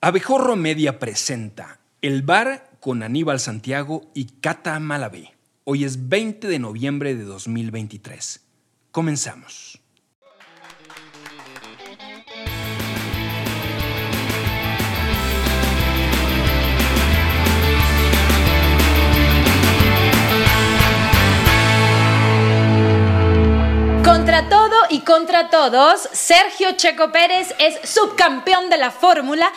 Abejorro Media presenta El Bar con Aníbal Santiago y Cata Malabé. Hoy es 20 de noviembre de 2023. Comenzamos. Contra todo y contra todos, Sergio Checo Pérez es subcampeón de la Fórmula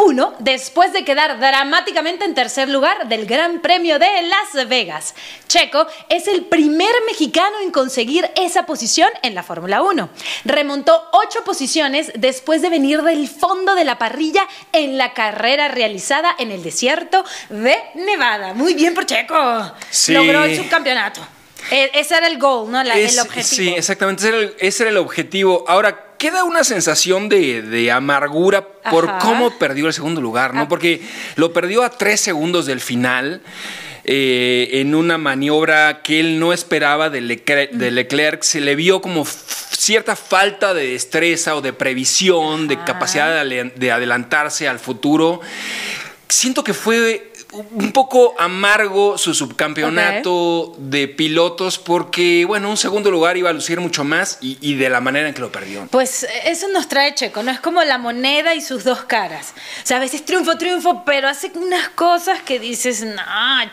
1 después de quedar dramáticamente en tercer lugar del Gran Premio de Las Vegas. Checo es el primer mexicano en conseguir esa posición en la Fórmula 1. Remontó ocho posiciones después de venir del fondo de la parrilla en la carrera realizada en el desierto de Nevada. Muy bien por Checo. Sí. Logró el subcampeonato. E- Ese era el goal, ¿no? La- Es- el objetivo. Sí, exactamente. Ese era, el, ese era el objetivo. Ahora, queda una sensación de, de amargura por cómo perdió el segundo lugar, ¿no? Ah. Porque lo perdió a tres segundos del final. eh, en una maniobra que él no esperaba de Leclerc, de Leclerc, se le vio como cierta falta de destreza o de previsión, de capacidad de, de adelantarse al futuro. Siento que fue un poco amargo su subcampeonato de pilotos porque, bueno, un segundo lugar iba a lucir mucho más y, y de la manera en que lo perdió. Pues eso nos trae Checo, ¿no? Es como la moneda y sus dos caras. O sea, a veces triunfo, triunfo, pero hace unas cosas que dices, no,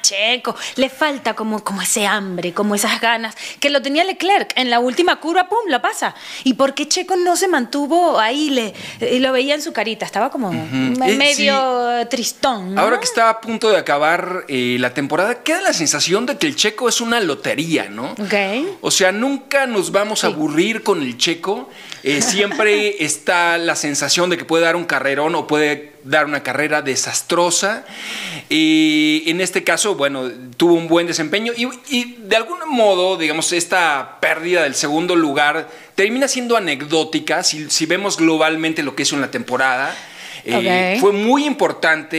Checo, le falta como, como ese hambre, como esas ganas, que lo tenía Leclerc. En la última curva, pum, lo pasa. ¿Y por qué Checo no se mantuvo ahí? Le, y lo veía en su carita, estaba como Eh, medio tristón. ¿no? Ahora que está a punto de acabar eh, la temporada, queda la sensación de que el checo es una lotería, ¿no? Ok. O sea, nunca nos vamos a aburrir con el checo. Eh, siempre está la sensación de que puede dar un carrerón o puede dar una carrera desastrosa. Y en este caso, bueno, tuvo un buen desempeño y, y de algún modo, digamos, esta pérdida del segundo lugar termina siendo anecdótica si, si vemos globalmente lo que hizo en la temporada. Eh. Fue muy importante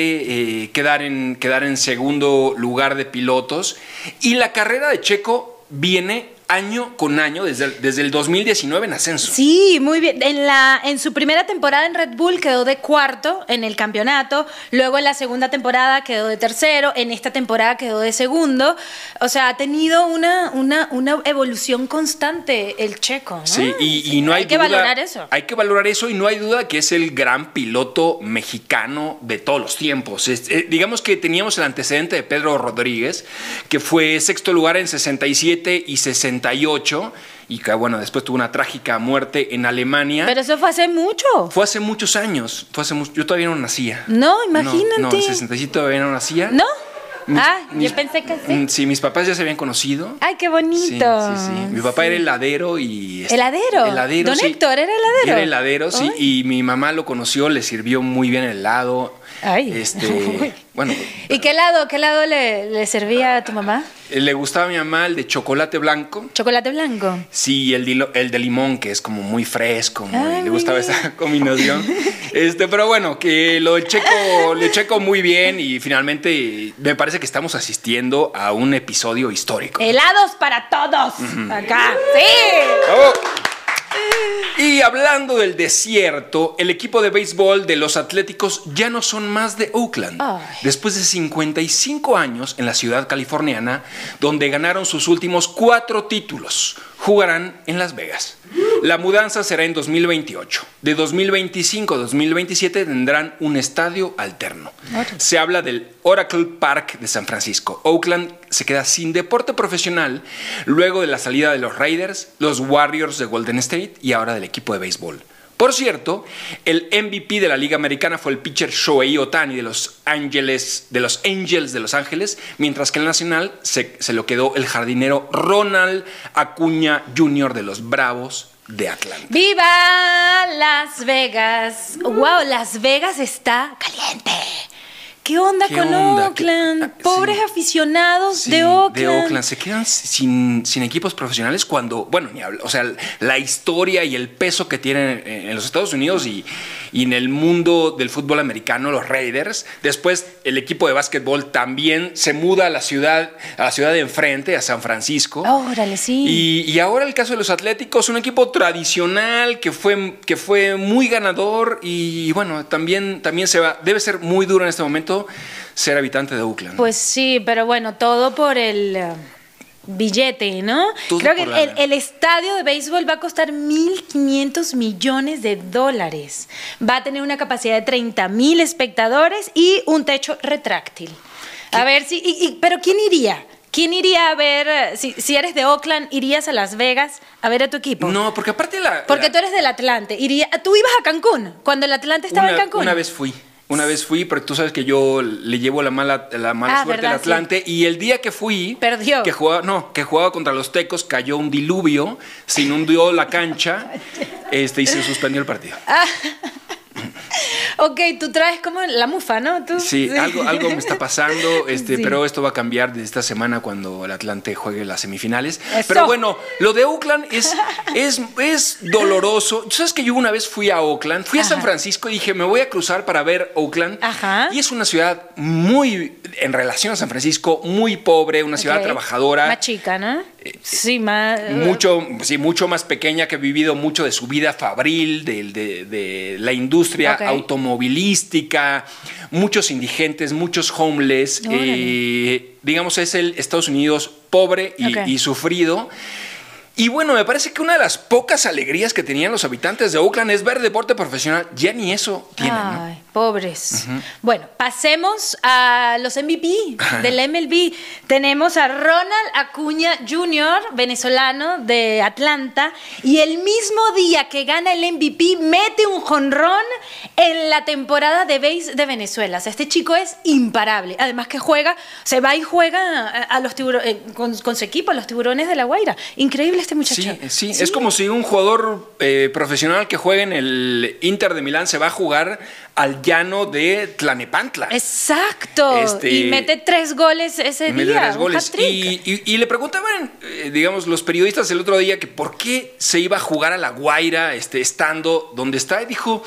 eh, quedar, en, quedar en segundo lugar de pilotos. Y la carrera de Checo viene año con año, desde el, desde el 2019 en ascenso. Sí, muy bien. En, la, en su primera temporada en Red Bull quedó de cuarto en el campeonato, luego en la segunda temporada quedó de tercero, en esta temporada quedó de segundo. O sea, ha tenido una, una, una evolución constante el checo. ¿no? Sí, y, y no hay, que duda- valorar eso. Hay que valorar eso y no hay duda que es el gran piloto mexicano de todos los tiempos. Es- eh, digamos que teníamos el antecedente de Pedro Rodríguez, que fue sexto lugar en 67 y 68 y que bueno, después tuvo una trágica muerte en Alemania. Pero eso fue hace mucho. Fue hace muchos años. Fue hace yo todavía no nacía. No, No, imagínate. No, en 67 todavía no nacía. ¿No? Mis- ah, mis- yo pensé que sí. Mm, Sí, mis papás ya se habían conocido. Ay, qué bonito. Sí, sí, sí. Mi papá Sí. era heladero y... este, ¿Heladero? Heladero, ¿Don sí. Héctor era heladero? Era heladero, sí. Ay. Y mi mamá lo conoció, le sirvió muy bien el helado. Ay. Este, bueno, ¿Y qué helado, qué helado le, le servía a tu mamá? Le gustaba a mi mamá el de chocolate blanco. ¿Chocolate blanco? Sí, el de, lo- el de limón, que es como muy fresco, muy- Ay, le gustaba esa combinación. Este, pero bueno, que lo checo, le checo muy bien y finalmente me parece que estamos asistiendo a un episodio histórico. Helados para todos. Acá. Sí. ¡Bravo! Y hablando del desierto, el equipo de béisbol de los Atléticos ya no son más de Oakland. Después de 55 años en la ciudad californiana, donde ganaron sus últimos cuatro títulos, jugarán en Las Vegas. La mudanza será en 2028. De 2025 a 2027 tendrán un estadio alterno. Se habla del Oracle Park de San Francisco. Oakland se queda sin deporte profesional luego de la salida de los Raiders, los Warriors de Golden State y ahora del equipo de béisbol. Por cierto, el MVP de la Liga Americana fue el pitcher Shohei Otani de los Ángeles, de los Angels de Los Ángeles, mientras que el Nacional se, se lo quedó el jardinero Ronald Acuña Jr. de los Bravos de Atlanta. ¡Viva Las Vegas! ¡Wow! Las Vegas está caliente. ¿Qué onda ¿Qué con onda? ¿Qué- Oakland? ah, Pobres sí. aficionados Sí, de Oakland. de Oakland. Se quedan sin, sin equipos profesionales cuando, bueno, ni habla, o sea, la historia y el peso que tienen en los Estados Unidos y, y en el mundo del fútbol americano, los Raiders. Después el equipo de básquetbol también se muda a la ciudad, a la ciudad de enfrente, a San Francisco. Órale, sí. Y, y ahora el caso de los Atléticos, un equipo tradicional que fue, que fue muy ganador y bueno, también, también se va, debe ser muy duro en este momento ser habitante de Oakland. Pues sí, pero bueno, todo por el eh, billete, ¿no? Todo Creo que el, estadio de béisbol va a costar 1.500 millones de dólares. Va a tener una capacidad de 30 mil espectadores y un techo retráctil. A ver si... y- y- pero ¿quién iría? ¿Quién iría a ver, eh, si, si eres de Oakland, irías a Las Vegas a ver a tu equipo? no, porque aparte la... Porque la- tú eres del Atlante. Iría, tú ibas a Cancún, cuando el Atlante estaba una, en Cancún. una vez fui. Una vez fui, pero tú sabes que yo le llevo la mala, la mala Ah, suerte al Atlante. Y el día que fui. Perdió. Que jugaba, no, que jugaba contra los Tecos, cayó un diluvio, se inundó la cancha este, y se suspendió el partido. Ok, tú traes como la mufa, ¿no? Tú- Sí, algo, algo me está pasando, este, Sí. pero esto va a cambiar desde esta semana cuando el Atlante juegue las semifinales. Eso. Pero bueno, lo de Oakland es, es, es doloroso. Tú sabes que yo una vez fui a Oakland, fui a San. Francisco y dije, me voy a cruzar para ver Oakland. Ajá. Y es una ciudad muy, en relación a San Francisco, muy pobre, una ciudad trabajadora. Más chica, ¿no? Sí, más. Mucho, sí, mucho más pequeña que ha vivido mucho de su vida fabril, de, de- de la industria automovilística, muchos indigentes, muchos homeless. Eh, digamos, es el Estados Unidos pobre y sufrido. Y bueno, me parece que una de las pocas alegrías que tenían los habitantes de Oakland es ver deporte profesional. Ya ni eso tienen, ¿no? Pobres. Bueno, pasemos a los MVP del MLB. Tenemos a Ronald Acuña Jr., venezolano de Atlanta, y el mismo día que gana el MVP mete un jonrón en la temporada de base de Venezuela. O sea, este chico es imparable. Además que juega, se va y juega a, los eh, con, con su equipo, a los tiburones de la Guaira. Increíble este muchacho. Sí, sí, es como si un jugador eh, profesional que juega en el Inter de Milán se va a jugar al llano de Tlanepantla. Exacto. Este- y mete tres goles ese mete día. tres goles. y- y le preguntaban, eh, digamos, los periodistas el otro día que por qué se iba a jugar a La Guaira este, estando donde está. Y dijo,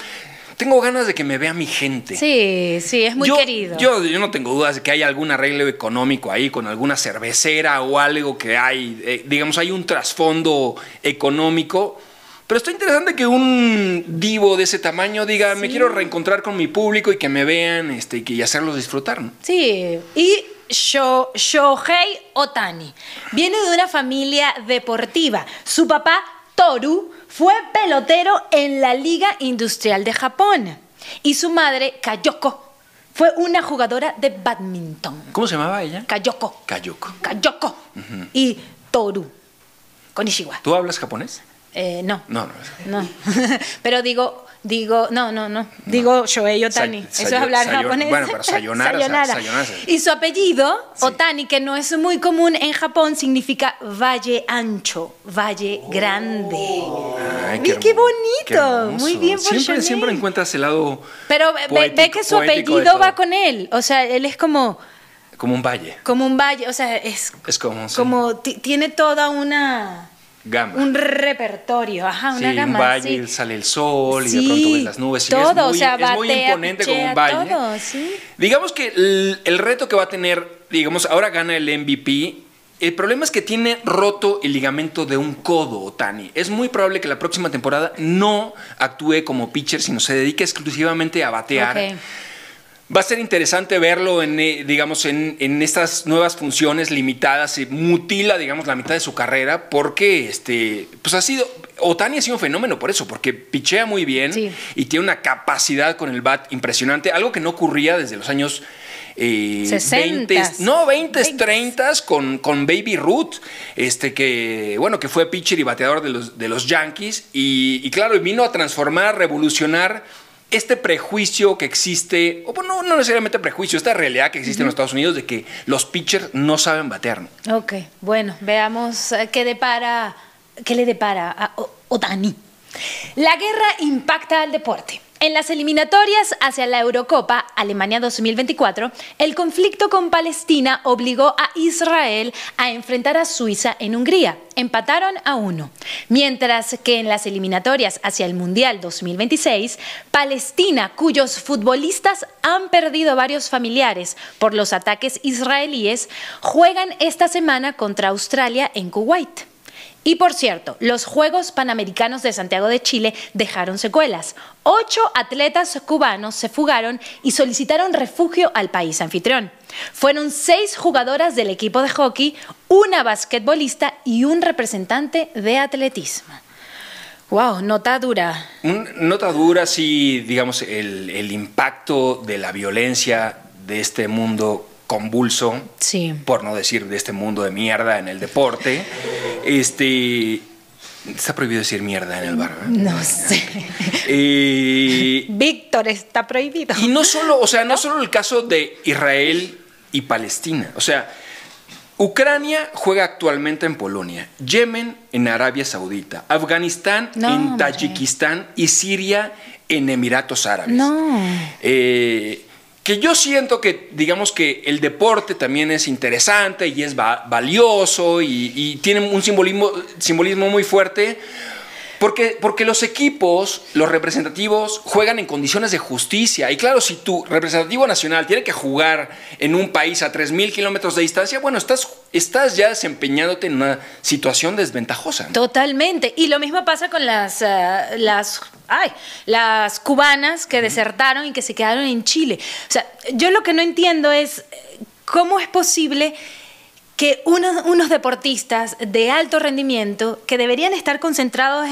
tengo ganas de que me vea mi gente. Sí, sí, es muy yo, querido. Yo, yo no tengo dudas de que hay algún arreglo económico ahí con alguna cervecera o algo que hay, eh, digamos, hay un trasfondo económico. Pero está interesante que un divo de ese tamaño diga, me quiero reencontrar con mi público y que me vean este, y, que, y hacerlos disfrutar. ¿no? Sí, y Sho- Shohei Otani viene de una familia deportiva. Su papá, Toru, fue pelotero en la Liga Industrial de Japón. Y su madre, Kayoko, fue una jugadora de badminton. ¿Cómo se llamaba ella? Kayoko. Kayoko. Kayoko. Y Toru. Konishiwa. ¿Tú hablas japonés? Eh, no. No, no. No, pero digo, digo, no, no, no, digo Shohei Otani. Sa- Eso es hablar japonés. bueno, pero sayonara, sa- Sayonara. sayonara. Y su apellido, Otani, que no es muy común en Japón, significa valle ancho, valle grande. Ay, qué hermo- bonito. Muy bien por Siempre, Shohei. siempre encuentras el lado Pero poético- ve que su apellido va con él. O sea, él es como, Como un valle. como un valle. O sea, es Es como, sí, como ti- tiene toda una gama. un repertorio, ajá, Sí, una gama. un valle, sí. sale el sol y de Sí, pronto ves las nubes. todo, es muy, o sea, es muy imponente como un valle. todo, sí. Digamos que el, el reto que va a tener, digamos, ahora gana el MVP. El problema es que tiene roto el ligamento de un codo, Otani. Es muy probable que la próxima temporada no actúe como pitcher, sino se dedique exclusivamente a batear. Va a ser interesante verlo en, eh, digamos, en, en estas nuevas funciones limitadas. Se mutila, digamos, la mitad de su carrera porque, este, pues ha sido, Otani ha sido un fenómeno por eso, porque pichea muy bien Sí. y tiene una capacidad con el bat impresionante, algo que no ocurría desde los años eh, 60s. 20, no, 20, 20s. 30 con, con Baby Ruth, este que, bueno, que fue pitcher y bateador de los, de los Yankees y, y claro, vino a transformar, a revolucionar este prejuicio que existe, o bueno, no necesariamente prejuicio, esta realidad que existe en los Estados Unidos de que los pitchers no saben batear. ¿no? Ok, bueno, veamos eh, qué depara, qué le depara a O- Otani. La guerra impacta al deporte. En las eliminatorias hacia la Eurocopa Alemania 2024, el conflicto con Palestina obligó a Israel a enfrentar a Suiza en Hungría. Empataron a uno. Mientras que en las eliminatorias hacia el Mundial 2026, Palestina, cuyos futbolistas han perdido varios familiares por los ataques israelíes, juegan esta semana contra Australia en Kuwait. Y por cierto, los Juegos Panamericanos de Santiago de Chile dejaron secuelas. Ocho atletas cubanos se fugaron y solicitaron refugio al país anfitrión. Fueron seis jugadoras del equipo de hockey, una basquetbolista y un representante de atletismo. Wow, nota dura. nota dura, sí, digamos, el, el impacto de la violencia de este mundo convulso, por no decir de este mundo de mierda en el deporte. Este, Está prohibido decir mierda en el bar. No sé. Eh, Víctor, está prohibido. Y no solo, o sea, no solo el caso de Israel y Palestina. O sea, Ucrania juega actualmente en Polonia, Yemen en Arabia Saudita, Afganistán en Tayikistán y Siria en Emiratos Árabes. No. Eh, que yo siento que, digamos que el deporte también es interesante y es valioso y, tiene un simbolismo, simbolismo muy fuerte, porque, porque los equipos, los representativos, juegan en condiciones de justicia. Y claro, si tu representativo nacional tiene que jugar en un país a 3.000 kilómetros de distancia, bueno, estás, estás ya desempeñándote en una situación desventajosa. Totalmente. Y lo mismo pasa con las, eh, las, ay, las cubanas que desertaron y que se quedaron en Chile. O sea, yo lo que no entiendo es eh, cómo es posible que unos, deportistas de alto rendimiento que deberían estar concentrados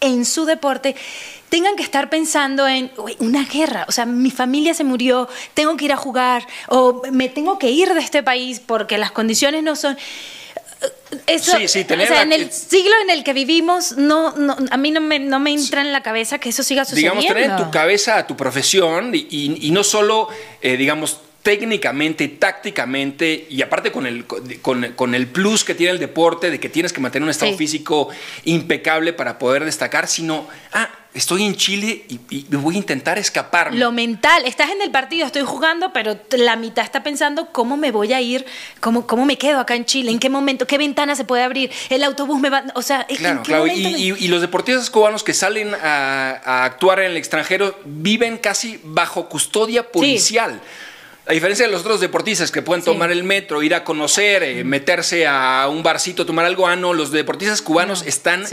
en, su deporte tengan que estar pensando en una guerra, o sea, mi familia se murió, tengo que ir a jugar o me tengo que ir de este país porque las condiciones no son... Eso, sí, sí, o sea, en el siglo en el que vivimos, no, a mí no me, no me entra en la cabeza que eso siga sucediendo. Digamos, tener en tu cabeza a tu profesión y, no solo, eh, digamos, técnicamente, tácticamente y aparte con el, con, el plus que tiene el deporte de que tienes que mantener un estado físico impecable para poder destacar, sino, ah, estoy en Chile y, voy a intentar escapar. Lo mental, estás en el partido, estoy jugando, pero la mitad está pensando cómo me voy a ir, cómo, cómo me quedo acá en Chile, en qué momento, qué ventana se puede abrir, el autobús me va, o sea, claro, claro. Y, los deportistas cubanos que salen a, actuar en el extranjero viven casi bajo custodia policial. A diferencia de los otros deportistas que pueden tomar el metro, ir a conocer, eh, meterse a un barcito, tomar algo, ah, no, los deportistas cubanos están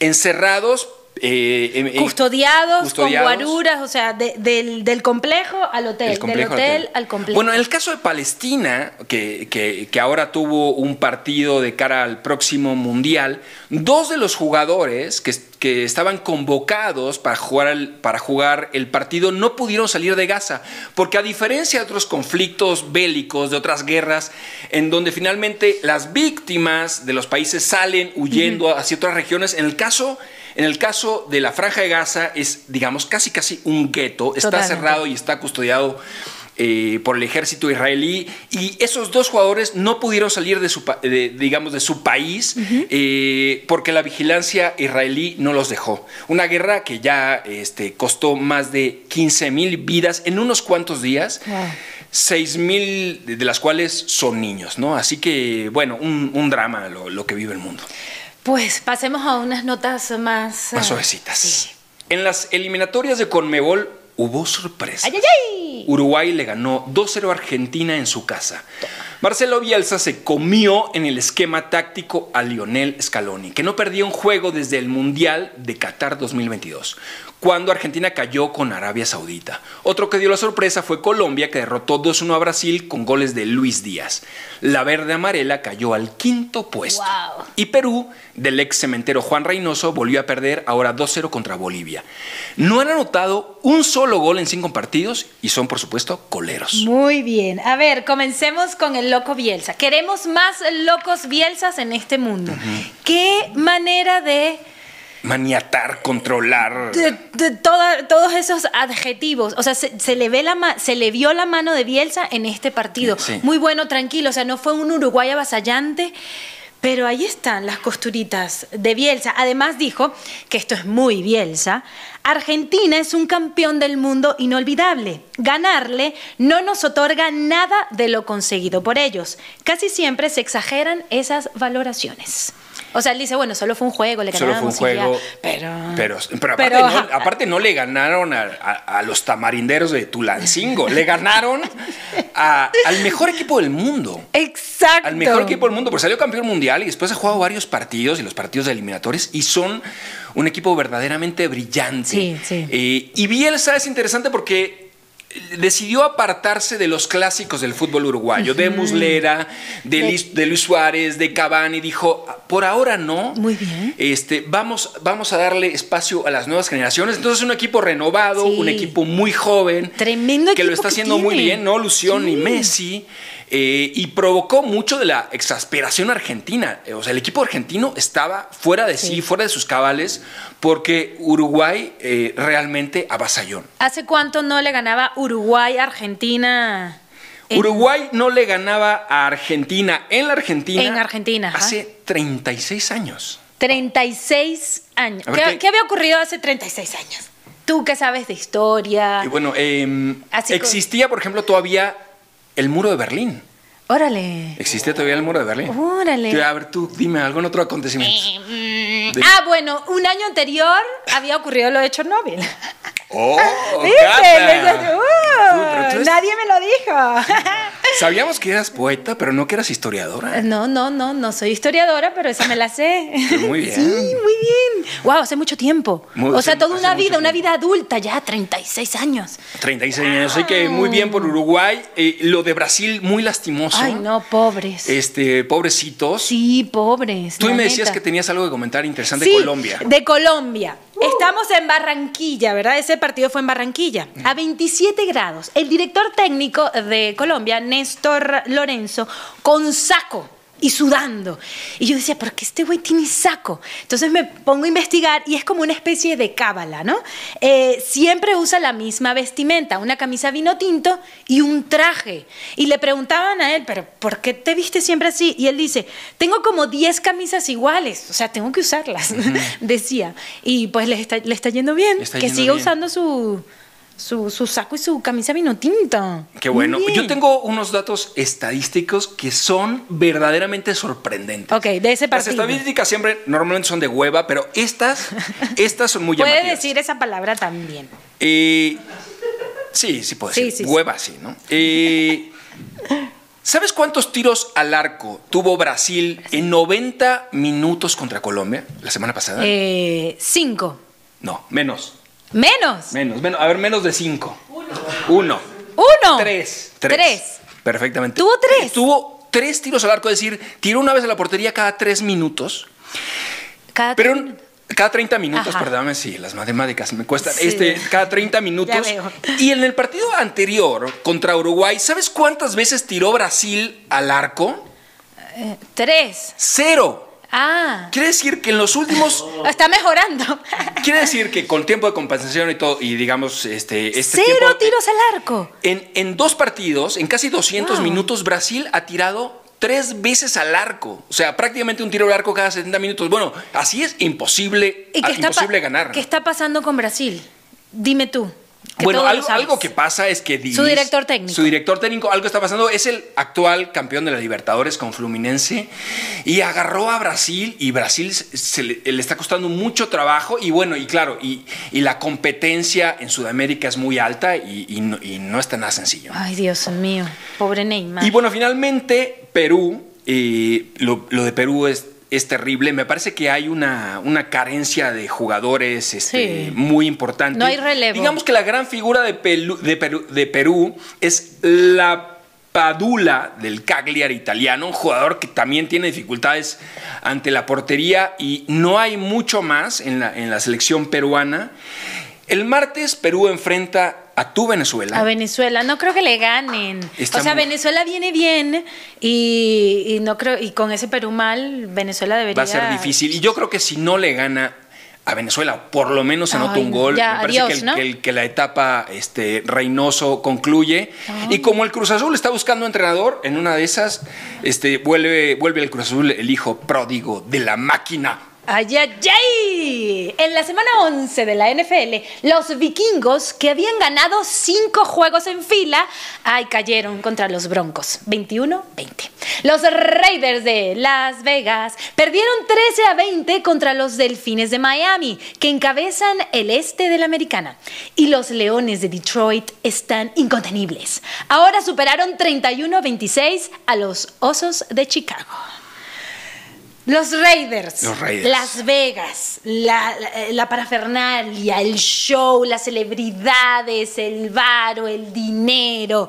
encerrados eh, custodiados, con guaruras, o sea, del, complejo al hotel, del hotel, al complejo. Bueno, en el caso de Palestina, que, que, ahora tuvo un partido de cara al próximo Mundial, dos de los jugadores que, que estaban convocados para jugar, el, para jugar el partido no pudieron salir de Gaza, porque a diferencia de otros conflictos bélicos, de otras guerras, en donde finalmente las víctimas de los países salen huyendo hacia otras regiones, en el caso en el caso de la Franja de Gaza es, digamos, casi casi un gueto, está cerrado y está custodiado eh, por el ejército israelí y esos dos jugadores no pudieron salir de su, digamos, de su país eh, porque la vigilancia israelí no los dejó. Una guerra que ya este, costó más de 15 mil vidas en unos cuantos días. seis mil de las cuales son niños, ¿no? Así que, bueno, un, drama lo que vive el mundo. Pues pasemos a unas notas más... Más eh, suavecitas. En las eliminatorias de Conmebol hubo sorpresa. Uruguay le ganó 2-0 a Argentina en su casa. Marcelo Bielsa se comió en el esquema táctico a Lionel Scaloni, que no perdía un juego desde el Mundial de Qatar 2022 cuando Argentina cayó con Arabia Saudita. Otro que dio la sorpresa fue Colombia, que derrotó 2-1 a Brasil con goles de Luis Díaz. La verde amarela cayó al quinto puesto. Y Perú, del ex cementero Juan Reynoso, volvió a perder ahora 2-0 contra Bolivia. No han anotado un solo gol en cinco partidos y son, por supuesto, coleros. Muy bien. A ver, comencemos con el loco Bielsa. Queremos más locos Bielsas en este mundo. ¿Qué manera de maniatar, controlar. De, todos esos adjetivos. O sea, se, le ve la se le vio la mano de Bielsa en este partido. Muy bueno, tranquilo. O sea, no fue un Uruguay avasallante, Pero ahí están las costuritas de Bielsa. Además dijo, que esto es muy Bielsa, Argentina es un campeón del mundo inolvidable. Ganarle no nos otorga nada de lo conseguido por ellos. Casi siempre se exageran esas valoraciones. O sea, él dice, bueno, solo fue un juego, le Solo ganamos fue un ya. juego. pero, Pero, pero aparte, pero, no, aparte no le ganaron a, a- a los tamarinderos de Tulancingo. le ganaron a- al mejor equipo del mundo. Exacto. Al mejor equipo del mundo, porque salió campeón mundial y después ha jugado varios partidos y los partidos de eliminatorios y son un equipo verdaderamente brillante. Sí, sí. Eh, y Bielsa es interesante porque decidió apartarse de los clásicos del fútbol uruguayo, de Muslera, de, De- Luis, de Luis Suárez, de Cavani, dijo, por ahora no. Muy bien. Este, vamos, vamos a darle espacio a las nuevas generaciones. Entonces, un equipo renovado, Sí. un equipo muy joven. Tremendo Que lo está haciendo muy bien, ¿no? Lución y Sí. Messi. Eh, y provocó mucho de la exasperación argentina. Eh, O sea, el equipo argentino estaba fuera de sí, Sí. fuera de sus cabales, porque Uruguay eh, realmente avasalló. ¿Hace cuánto no le ganaba Uruguay, Argentina? en- Uruguay no le ganaba a Argentina en la Argentina. En Argentina, ajá. Hace 36 años. 36 años. A ¿Qué, ¿qué- qué había ocurrido hace 36 años? Tú que sabes de historia. Y bueno, eh, co- existía, por ejemplo, todavía el muro de Berlín. Órale. ¿Existía todavía el muro de Berlín? Órale. A ver, tú dime algún otro acontecimiento. De- Ah, bueno, un año anterior había ocurrido lo de Chernobyl. ¡Oh, ¿Viste? ¡Uh! Tú, pero tú eres- Nadie me lo dijo. Sabíamos que eras poeta, pero no que eras historiadora. No, no, no, no soy historiadora, pero esa me la sé. Pero muy bien. Sí, muy bien. Wow, hace mucho tiempo. Muy- o sea, hace- toda una vida, una vida adulta, ya 36 años. 36 años. Así que muy bien por Uruguay. Eh, lo de Brasil, muy lastimoso. Ay, no, pobres. Este, pobrecitos. Sí, pobres. Tú me decías que tenías algo que comentar interesante Sí, de Colombia. De Colombia. Estamos en Barranquilla, ¿verdad? Ese partido fue en Barranquilla. A 27 grados. El director técnico de Colombia, Néstor Lorenzo, con saco y sudando. Y yo decía, ¿por qué este güey tiene saco? Entonces me pongo a investigar y es como una especie de cábala, ¿no? Eh, siempre usa la misma vestimenta, una camisa vino tinto y un traje. Y le preguntaban a él, ¿pero por qué te viste siempre así? Y él dice, tengo como 10 camisas iguales, o sea, tengo que usarlas, decía. Y pues le está, le está yendo bien, está que yendo siga bien. usando su, su, su saco y su camisa vino tinto. Qué bueno. Yo tengo unos datos estadísticos que son verdaderamente sorprendentes. Ok, de ese Las partido. estadísticas siempre normalmente son de hueva, pero estas, estas son muy Puede llamativas. decir esa palabra también. Eh, sí, sí puede decir. sí, sí. Hueva, sí, ¿no? Eh, ¿Sabes cuántos tiros al arco tuvo Brasil en 90 minutos contra Colombia la semana pasada? Eh, cinco. No, menos. Menos. Menos, menos. A ver, menos de 5. Uno. Uno. Uno. Tres. Tres. Perfectamente. ¿Tuvo tres? Tuvo tres tiros al arco, es decir, tiró una vez a la portería cada tres minutos. Cada Pero tres minutos. cada 30 minutos, Ajá. perdóname, sí, las matemáticas me cuestan. Sí. Este, cada 30 minutos. Y en el partido anterior contra Uruguay, ¿sabes cuántas veces tiró Brasil al arco? Eh, tres. Cero. Ah. Quiere decir que en los últimos. Está mejorando. Quiere decir que con tiempo de compensación y todo, y digamos, este. este Cero tiempo- tiros al arco. En, en dos partidos, en casi 200 Wow. minutos, Brasil ha tirado tres veces al arco. O sea, prácticamente un tiro al arco cada 70 minutos. Bueno, así es imposible, ¿Y ah, qué está, pa- imposible ganar. ¿Qué está pasando con Brasil? Dime tú. Que Bueno, algo, que pasa es que Su director técnico. Su director técnico, algo está pasando. Es el actual campeón de la Libertadores con Fluminense y agarró a Brasil y Brasil se, le, le está costando mucho trabajo. Y bueno, y claro, y, y la competencia en Sudamérica es muy alta y, y no, y no está nada sencillo. Ay, Dios mío. Pobre Neymar. Y bueno, finalmente, Perú, eh, lo, lo de Perú es, es terrible. Me parece que hay una, una carencia de jugadores este, Sí. muy importante. No hay relevo. Digamos que la gran figura de, Pelu- de Perú, de Perú es la Padula del Cagliari italiano, un jugador que también tiene dificultades ante la portería y no hay mucho más en la, en la selección peruana. El martes Perú enfrenta a tu Venezuela. A Venezuela, no creo que le ganen. Está o sea, muy- Venezuela viene bien y, y no creo y con ese Perú mal, Venezuela debería Va a ser difícil. Y yo creo que si no le gana a Venezuela, por lo menos se anota un gol. ya, Me parece adiós, que, el- ¿no? que el- que la etapa este, Reynoso concluye. Y como el Cruz Azul está buscando entrenador, en una de esas este, vuelve, vuelve el Cruz Azul el hijo pródigo de la máquina. ¡Ay, ay, ay! En la semana 11 de la NFL, los vikingos, que habían ganado cinco juegos en fila, ay, cayeron contra los Broncos, 21-20. Los Raiders de Las Vegas perdieron 13 a 20 contra los Delfines de Miami, que encabezan el este de la Americana. Y los Leones de Detroit están incontenibles. Ahora superaron 31-26 a los Osos de Chicago. Los Raiders, Los Raiders. Las Vegas, la, la- la parafernalia, el show, las celebridades, el varo, el dinero,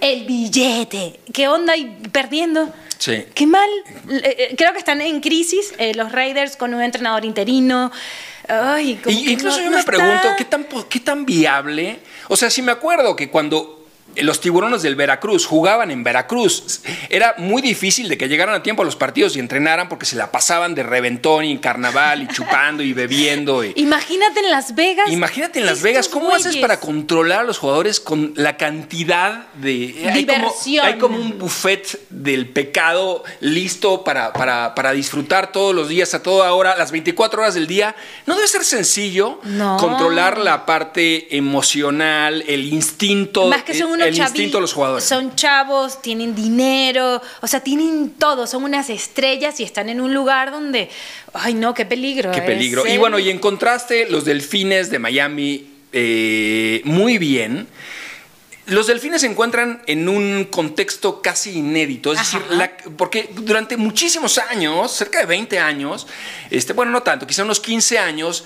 el billete. ¿Qué onda? ¿Y perdiendo? Sí. Qué mal. Eh, eh, Creo que están en crisis eh, los Raiders con un entrenador interino. Ay, Y incluso no- yo no me está- pregunto, ¿qué tan, ¿qué tan viable? O sea, sí me acuerdo que cuando los tiburones del Veracruz jugaban en Veracruz, era muy difícil de que llegaran a tiempo a los partidos y entrenaran porque se la pasaban de reventón y en carnaval y chupando y bebiendo. y- Imagínate en Las Vegas. Imagínate en Las Vegas, ¿cómo haces para controlar a los jugadores con la cantidad de... Hay como, Diversión. hay como un buffet del pecado listo para, para, para disfrutar todos los días, a toda hora, las 24 horas del día. No debe ser sencillo No. controlar la parte emocional, el instinto, Más que son unos el chavi- instinto de los jugadores. Son chavos, tienen dinero, o sea, tienen todo, son unas estrellas y están en un lugar donde, ay no, qué peligro. Qué es peligro. Y bueno, y en contraste, los delfines de Miami, eh, muy bien. Los delfines se encuentran en un contexto casi inédito, es Ajá. decir, la- porque durante muchísimos años, cerca de 20 años, este, bueno, no tanto, quizá unos 15 años,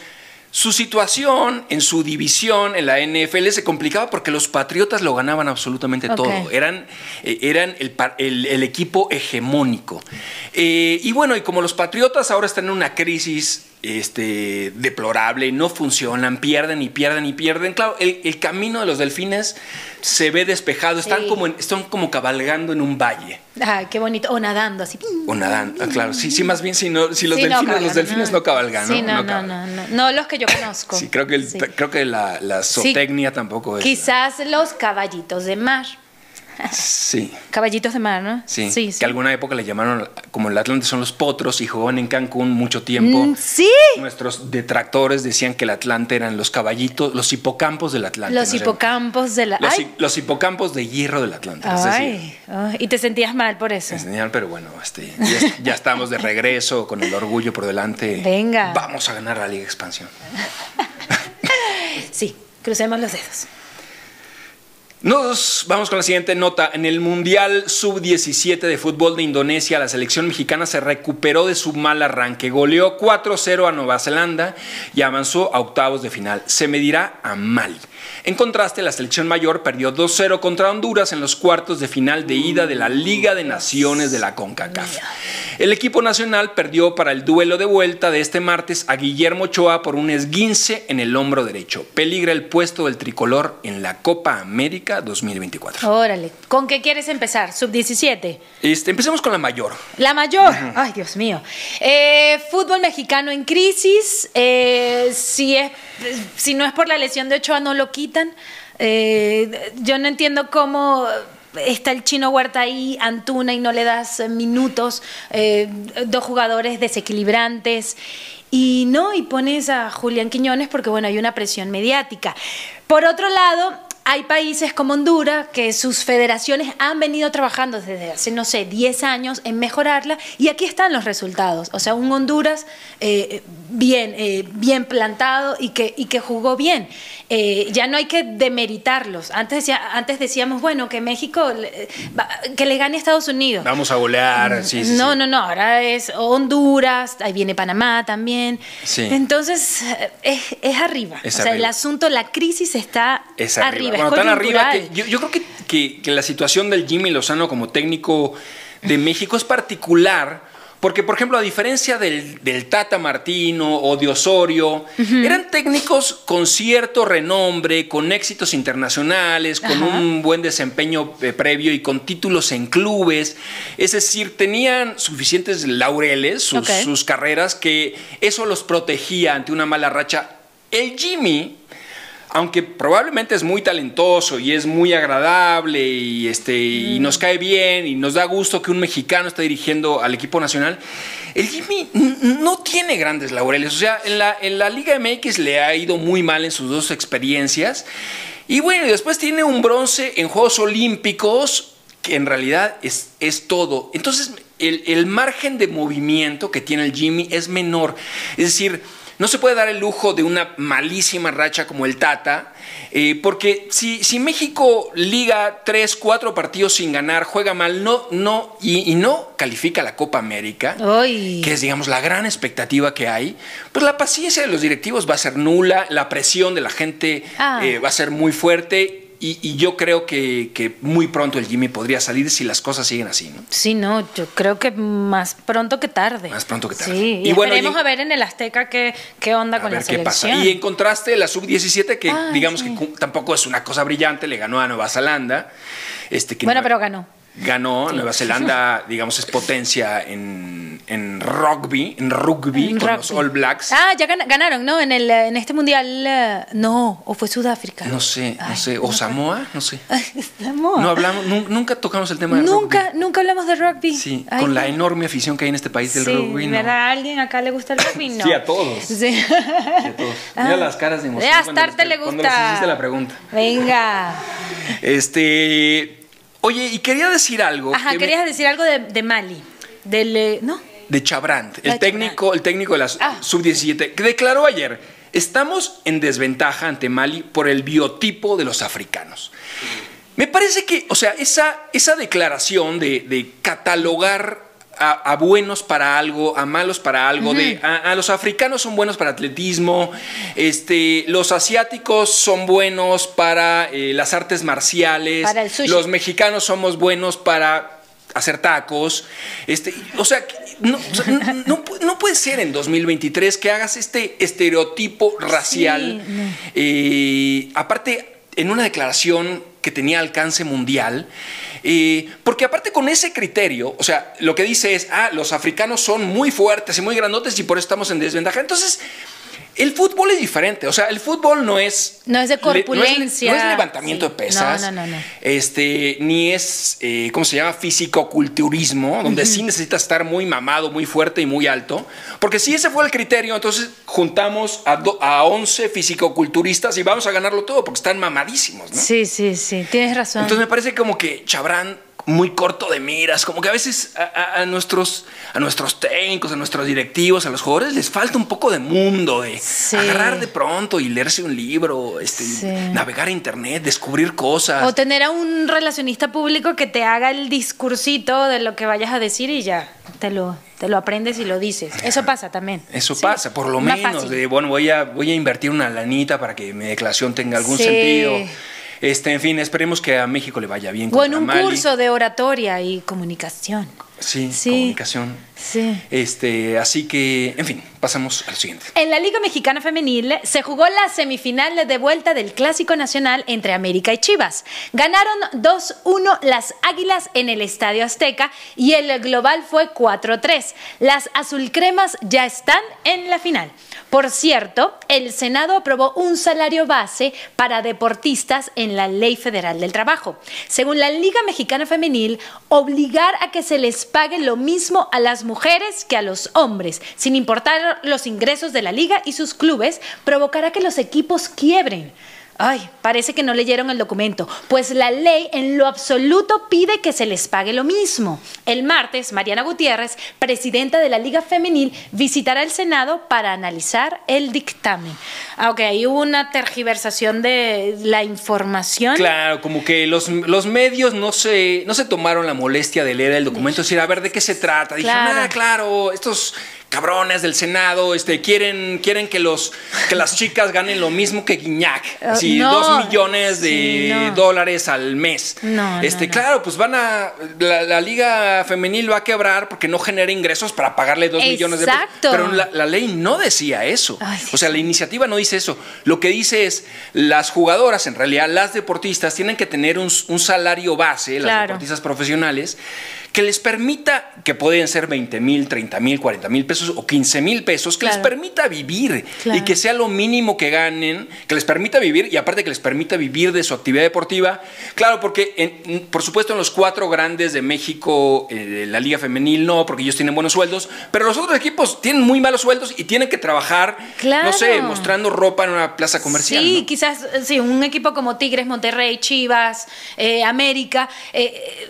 su situación en su división en la NFL se complicaba porque los Patriotas lo ganaban absolutamente todo. Eran, eh, eran el- el equipo hegemónico. Eh, y bueno, y como los Patriotas ahora están en una crisis este, deplorable, no funcionan, pierden y pierden y pierden, claro, el, el camino de los delfines se ve despejado, están, Sí. como en- están como cabalgando en un valle. Ay, qué bonito. O nadando así. O nadando, ah, claro. Sí, sí, más bien si, no, si los Sí, no delfines, cabalgan, los delfines no, cabalgan, ¿no? Sí, no, no, no, no, no, los que yo conozco. Sí, creo que, el- creo que la, la zootecnia tampoco es. Quizás los caballitos de mar. Sí. Caballitos de mar, ¿no? Sí, sí. que alguna época le llamaron, como el Atlante son los potros y jugaban en Cancún mucho tiempo. Mm, sí. Nuestros detractores decían que el Atlante eran los caballitos, los hipocampos del Atlante. Los no hipocampos de la. Los, hi- los hipocampos de hierro del Atlante. ay, ay, y te sentías mal por eso. enseñar, pero bueno, este, ya, ya estamos de regreso con el orgullo por delante. Venga. Vamos a ganar la Liga Expansión. Sí, crucemos los dedos. Nos vamos con la siguiente nota. En el Mundial Sub-17 de fútbol de Indonesia, la selección mexicana se recuperó de su mal arranque. Goleó 4-0 a Nueva Zelanda y avanzó a octavos de final. Se medirá a Mali. En contraste, la selección mayor perdió 2-0 contra Honduras en los cuartos de final de ida de la Liga de Naciones de la CONCACAF. El equipo nacional perdió para el duelo de vuelta de este martes a Guillermo Ochoa por un esguince en el hombro derecho. Peligra el puesto del tricolor en la Copa América 2024. Órale. ¿Con qué quieres empezar? Sub-17. Este, empecemos con la mayor. La mayor. Ay, Dios mío. Eh, fútbol mexicano en crisis. Eh, si, es, si no es por la lesión de Ochoa, no lo quitan. Eh, yo no entiendo cómo está el chino Huerta ahí, Antuna, y no le das minutos. Eh, dos jugadores desequilibrantes. Y no, y pones a Julián Quiñones porque, bueno, hay una presión mediática. Por otro lado, hay países como Honduras que sus federaciones han venido trabajando desde hace, no sé, 10 años en mejorarla y aquí están los resultados. O sea, un Honduras eh, bien, eh, bien plantado y que, y que jugó bien. Eh, ya no hay que demeritarlos. Antes, decía, antes decíamos, bueno, que México, le- que le gane a Estados Unidos. Vamos a golear. Sí, sí, no, sí. no, no, ahora es Honduras, ahí viene Panamá también. Sí. Entonces, es, es arriba. Es o sea, el asunto, la crisis está Es arriba. arriba. Es Bueno, tan arriba que yo, yo creo que, que- que la situación del Jimmy Lozano como técnico de México es particular Porque, por ejemplo, a diferencia del, del Tata Martino o de Osorio, eran técnicos con cierto renombre, con éxitos internacionales, con Ajá. un buen desempeño eh, previo y con títulos en clubes. Es decir, tenían suficientes laureles, sus carreras, que eso los protegía ante una mala racha. El Jimmy, aunque probablemente es muy talentoso y es muy agradable y, este, y nos cae bien y nos da gusto que un mexicano esté dirigiendo al equipo nacional, el Jimmy no tiene grandes laureles. O sea, en la, en la Liga MX le ha ido muy mal en sus dos experiencias. Y bueno, y después tiene un bronce en Juegos Olímpicos que en realidad es, es todo. Entonces, el, el margen de movimiento que tiene el Jimmy es menor. Es decir, no se puede dar el lujo de una malísima racha como el Tata, eh, porque si, si México liga tres, cuatro partidos sin ganar, juega mal, no, no, y, y no califica la Copa América, que es, digamos, la gran expectativa que hay, pues la paciencia de los directivos va a ser nula, la presión de la gente Ah. eh, va a ser muy fuerte. Y, y yo creo que, que muy pronto el Jimmy podría salir si las cosas siguen así, ¿no? Sí, no, yo creo que más pronto que tarde. Más pronto que tarde. Sí, y, Y bueno, esperemos y- a ver en el Azteca qué, qué onda A con ver la qué pasa. selección. Y en contraste, la sub-17, que Ah, digamos sí. que tampoco es una cosa brillante, le ganó a Nueva Zelanda. Este, que Bueno, pero ganó. Ganó, Nueva Zelanda, digamos, es potencia en, en rugby, en rugby, En con los. All Blacks. Ah, ya gana- ganaron, ¿no? En, el, en este mundial. eh, No, o fue Sudáfrica. No sé, no Ay, sé. O Samoa, no sé. Samoa. No hablamos, nun- nunca tocamos el tema de Nunca, rugby. nunca hablamos de rugby. Sí, Ay, con la no. enorme afición que hay en este país del sí, rugby. no. ¿verdad? ¿A alguien acá le gusta el rugby? No. Sí, a todos. Sí. Sí, a todos. Mira Ah. las caras de emoción. Ya, les- le Cuando les gusta. hiciste la pregunta. Venga. Este. Oye, y quería decir algo. Ajá, que me- querías decir algo de, de Mali. Del. eh, ¿No? de Chabrant, el técnico, el técnico de la Ah. sub-17, que declaró ayer, estamos en desventaja ante Mali por el biotipo de los africanos. Me parece que, o sea, esa, esa declaración de, de catalogar a, a buenos para algo, a malos para algo, de a, a los africanos son buenos para atletismo, este, los asiáticos son buenos para eh, las artes marciales, Para el sushi. los mexicanos somos buenos para hacer tacos. Este, o sea, no, o sea, no, no pu- no puede ser en 2023 que hagas este estereotipo racial. eh, aparte, en una declaración que tenía alcance mundial. eh, porque aparte con ese criterio, o sea, lo que dice es, ah, los africanos son muy fuertes y muy grandotes y por eso estamos en desventaja. Entonces, el fútbol es diferente. O sea, el fútbol no es... No es de le- no es- corpulencia. No es, levantamiento Sí. de pesas. No, no, no, no. Este, ni es, eh, ¿cómo se llama? Físico-culturismo, donde sí necesitas estar muy mamado, muy fuerte y muy alto. Porque si ese fue el criterio, entonces juntamos a, do- a 11 físico-culturistas y vamos a ganarlo todo porque están mamadísimos, ¿no? Sí, sí, sí. Tienes razón. Entonces me parece como que Chabrán muy corto de miras, como que a veces a, a- a nuestros, a nuestros técnicos, a nuestros directivos, a los jugadores les falta un poco de mundo, de Sí. agarrar de pronto y leerse un libro, este, Sí. navegar a internet, descubrir cosas. O tener a un relacionista público que te haga el discursito de lo que vayas a decir y ya, te lo, te lo aprendes y lo dices. Eso pasa también. Eso Sí, pasa, por lo más menos. fácil. De, bueno, voy a, voy a invertir una lanita para que mi declaración tenga algún Sí. sentido. Este, en fin, esperemos que a México le vaya bien. O en un Mali. curso de oratoria y comunicación. Sí, Sí. comunicación. Sí. Este, así que, en fin, pasamos al siguiente. En la Liga Mexicana Femenil se jugó la semifinal de vuelta del Clásico Nacional entre América y Chivas. Ganaron 2-1 las Águilas en el Estadio Azteca y el global fue 4-3. Las azulcremas ya están en la final. Por cierto, el Senado aprobó un salario base para deportistas en la Ley Federal del Trabajo. Según la Liga Mexicana Femenil, obligar a que se les pague lo mismo a las mujeres que a los hombres, sin importar los ingresos de la liga y sus clubes, provocará que los equipos quiebren. Ay, parece que no leyeron el documento, pues la ley en lo absoluto pide que se les pague lo mismo. El martes, Mariana Gutiérrez, presidenta de la Liga Femenil, visitará el Senado para analizar el dictamen. Ah, ok, ahí hubo una tergiversación de la información. Claro, como que los, los medios no se, no se tomaron la molestia de leer el documento decir, a ver, ¿de qué se trata? Dijeron, Claro. ah, claro, estos cabrones del Senado, este, quieren, quieren que, los, que las chicas ganen lo mismo que Guiñac. Uh, no. dos millones de Sí, no. dólares al mes. No, este, claro, pues van a. La, la liga femenil va a quebrar porque no genera ingresos para pagarle dos millones de pesos. Pero la, la ley no decía eso. Ay, sí. o sea, la iniciativa no dice eso. Lo que dice es, las jugadoras, en realidad, las deportistas, tienen que tener un, un salario base, las deportistas profesionales, que les permita, que pueden ser 20 mil, 30 mil, 40 mil pesos o 15 mil pesos, que les permita vivir Claro. y que sea lo mínimo que ganen, que les permita vivir y aparte que les permita vivir de su actividad deportiva. Claro, porque en- por supuesto en los cuatro grandes de México, eh, la Liga Femenil no, porque ellos tienen buenos sueldos, pero los otros equipos tienen muy malos sueldos y tienen que trabajar, no sé, mostrando ropa en una plaza comercial. Sí, ¿no? quizás sí, un equipo como Tigres, Monterrey, Chivas, eh, América. eh,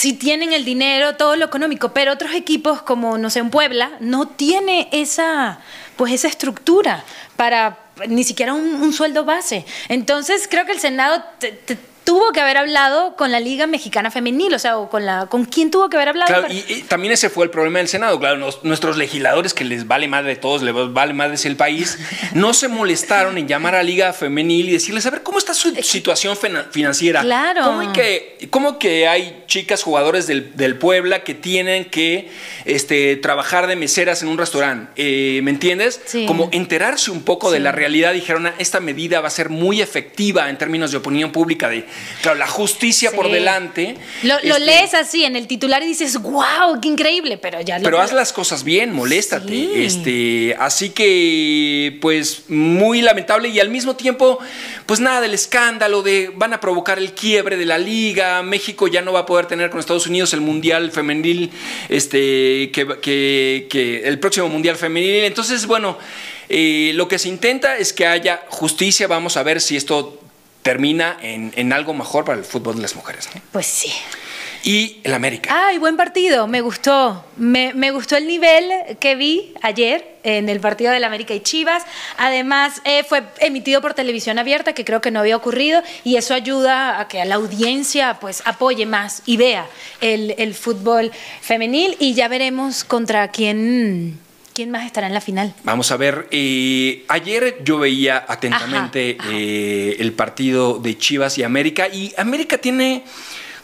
si tienen el dinero, todo lo económico, pero otros equipos como, no sé, un Puebla, no tiene esa, pues esa estructura para ni siquiera un, un sueldo base. Entonces creo que el Senado te- te- tuvo que haber hablado con la Liga Mexicana Femenil, o sea, o con la, con quién tuvo que haber hablado. Claro, para- y, y también ese fue el problema del Senado. Claro, nos- nuestros legisladores, que les vale madre de todos, les vale madre el país, no se molestaron en llamar a Liga Femenil y decirles, a ver, ¿cómo está su situación fina- financiera? Claro. ¿Cómo, que, cómo que hay chicas jugadores del, del Puebla que tienen que este, trabajar de meseras en un restaurante? Eh, ¿Me entiendes? Sí. Como enterarse un poco de la realidad. Dijeron, "Ah, esta medida va a ser muy efectiva en términos de opinión pública, de, claro, la justicia por delante. Lo, lo Este, lees así en el titular y dices, wow, qué increíble, pero ya lo- pero haz las cosas bien, moléstate. Este, así que, pues, muy lamentable y al mismo tiempo, pues nada del escándalo de van a provocar el quiebre de la liga. México ya no va a poder tener con Estados Unidos el mundial femenil, este, que, que- que el próximo mundial femenil. Entonces, bueno, eh, lo que se intenta es que haya justicia. Vamos a ver si esto termina en, en algo mejor para el fútbol de las mujeres. Pues sí. Y el América. Ay, buen partido, me gustó. Me, me gustó el nivel que vi ayer en el partido del América y Chivas. Además, eh, fue emitido por televisión abierta, que creo que no había ocurrido, y eso ayuda a que a la audiencia pues apoye más y vea el, el fútbol femenil. Y ya veremos contra quién, quién más estará en la final. Vamos a ver, eh, ayer yo veía atentamente Ajá, ajá. eh, el partido de Chivas y América y América tiene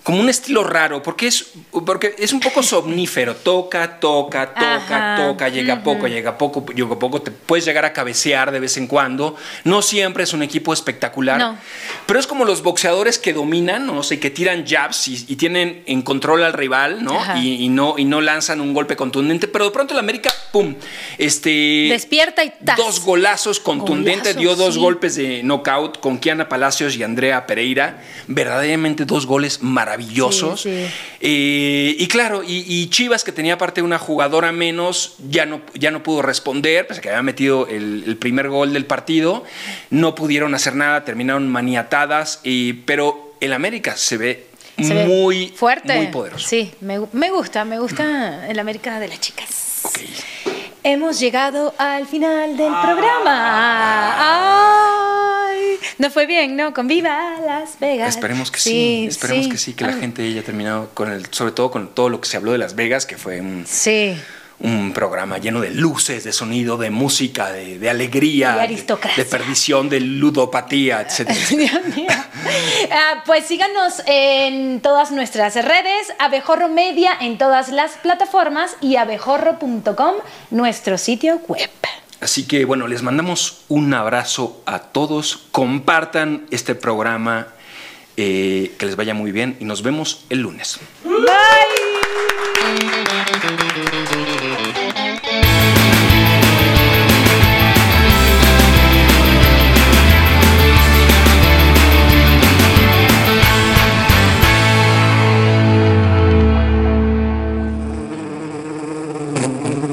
como un estilo raro porque es, porque es un poco somnífero, toca, toca, toca, Ajá, toca, llega poco, llega poco, llega poco, te puedes llegar a cabecear de vez en cuando, no siempre es un equipo espectacular, No. pero es como los boxeadores que dominan, no sé, que tiran jabs y, y tienen en control al rival, ¿no? Y, y no y no lanzan un golpe contundente, pero de pronto el América, pum, este Despierta y ¡tas! Dos golazos contundentes, dio dos sí. golpes de knockout con Kiana Palacios y Andrea Pereira. Verdaderamente dos goles maravillosos. Sí, sí. Eh, y claro, y, y Chivas, que tenía aparte una jugadora menos, ya no, ya no pudo responder, pese a que había metido el, el primer gol del partido. No pudieron hacer nada, terminaron maniatadas, y- pero el América se ve Se muy fuerte. muy poderoso. Sí, me, me gusta, me gusta el América de las chicas. Ok. Hemos llegado al final del programa. Ay, no fue bien, ¿no? Con Viva Las Vegas. Esperemos que sí, esperemos que sí, que la Ah, gente haya terminado con el, sobre todo con todo lo que se habló de Las Vegas, que fue un, Sí. Un programa lleno de luces, de sonido, de música, de, de alegría, de, perdición, de ludopatía, etc. Dios mío. Ah, pues síganos en todas nuestras redes, Abejorro Media en todas las plataformas y abejorro.com, nuestro sitio web. Así que bueno, les mandamos un abrazo a todos, compartan este programa, eh, que les vaya muy bien y nos vemos el lunes.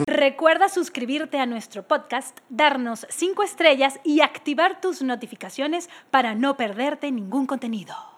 Recuerda suscribirte a nuestro podcast, darnos 5 estrellas y activar tus notificaciones para no perderte ningún contenido.